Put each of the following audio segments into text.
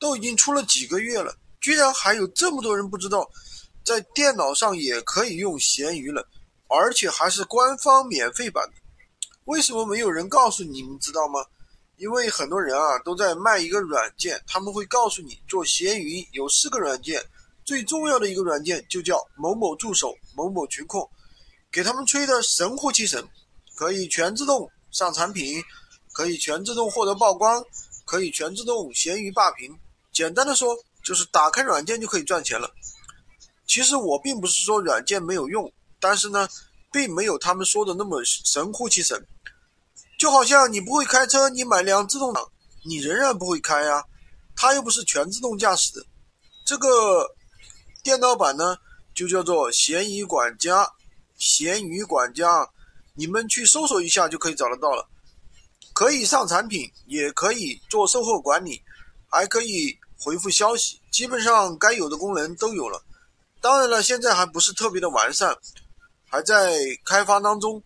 都已经出了几个月了，居然还有这么多人不知道，在电脑上也可以用闲鱼了，而且还是官方免费版的。为什么没有人告诉你们知道吗？因为很多人啊都在卖一个软件，他们会告诉你做闲鱼有四个软件，最重要的一个软件就叫某某助手、某某群控，给他们吹的神乎其神，可以全自动上产品，可以全自动获得曝光，可以全自动闲鱼霸屏。简单的说，就是打开软件就可以赚钱了。其实我并不是说软件没有用，但是呢，并没有他们说的那么神乎其神。就好像你不会开车，你买辆自动挡，你仍然不会开呀，它又不是全自动驾驶的。这个电脑版呢，就叫做闲鱼管家，闲鱼管家，你们去搜索一下就可以找得到了。可以上产品，也可以做售后管理，还可以回复消息，基本上该有的功能都有了。当然了，现在还不是特别的完善，还在开发当中。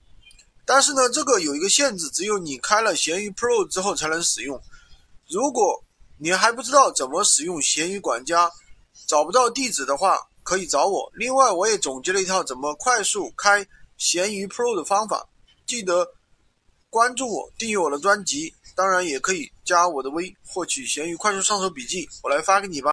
但是呢，这个有一个限制，只有你开了闲鱼 Pro 之后才能使用。如果你还不知道怎么使用闲鱼管家，找不到地址的话，可以找我。另外，我也总结了一套怎么快速开闲鱼 Pro 的方法。记得关注我，订阅我的专辑，当然也可以加我的微，获取闲鱼快速上手笔记，我来发给你吧。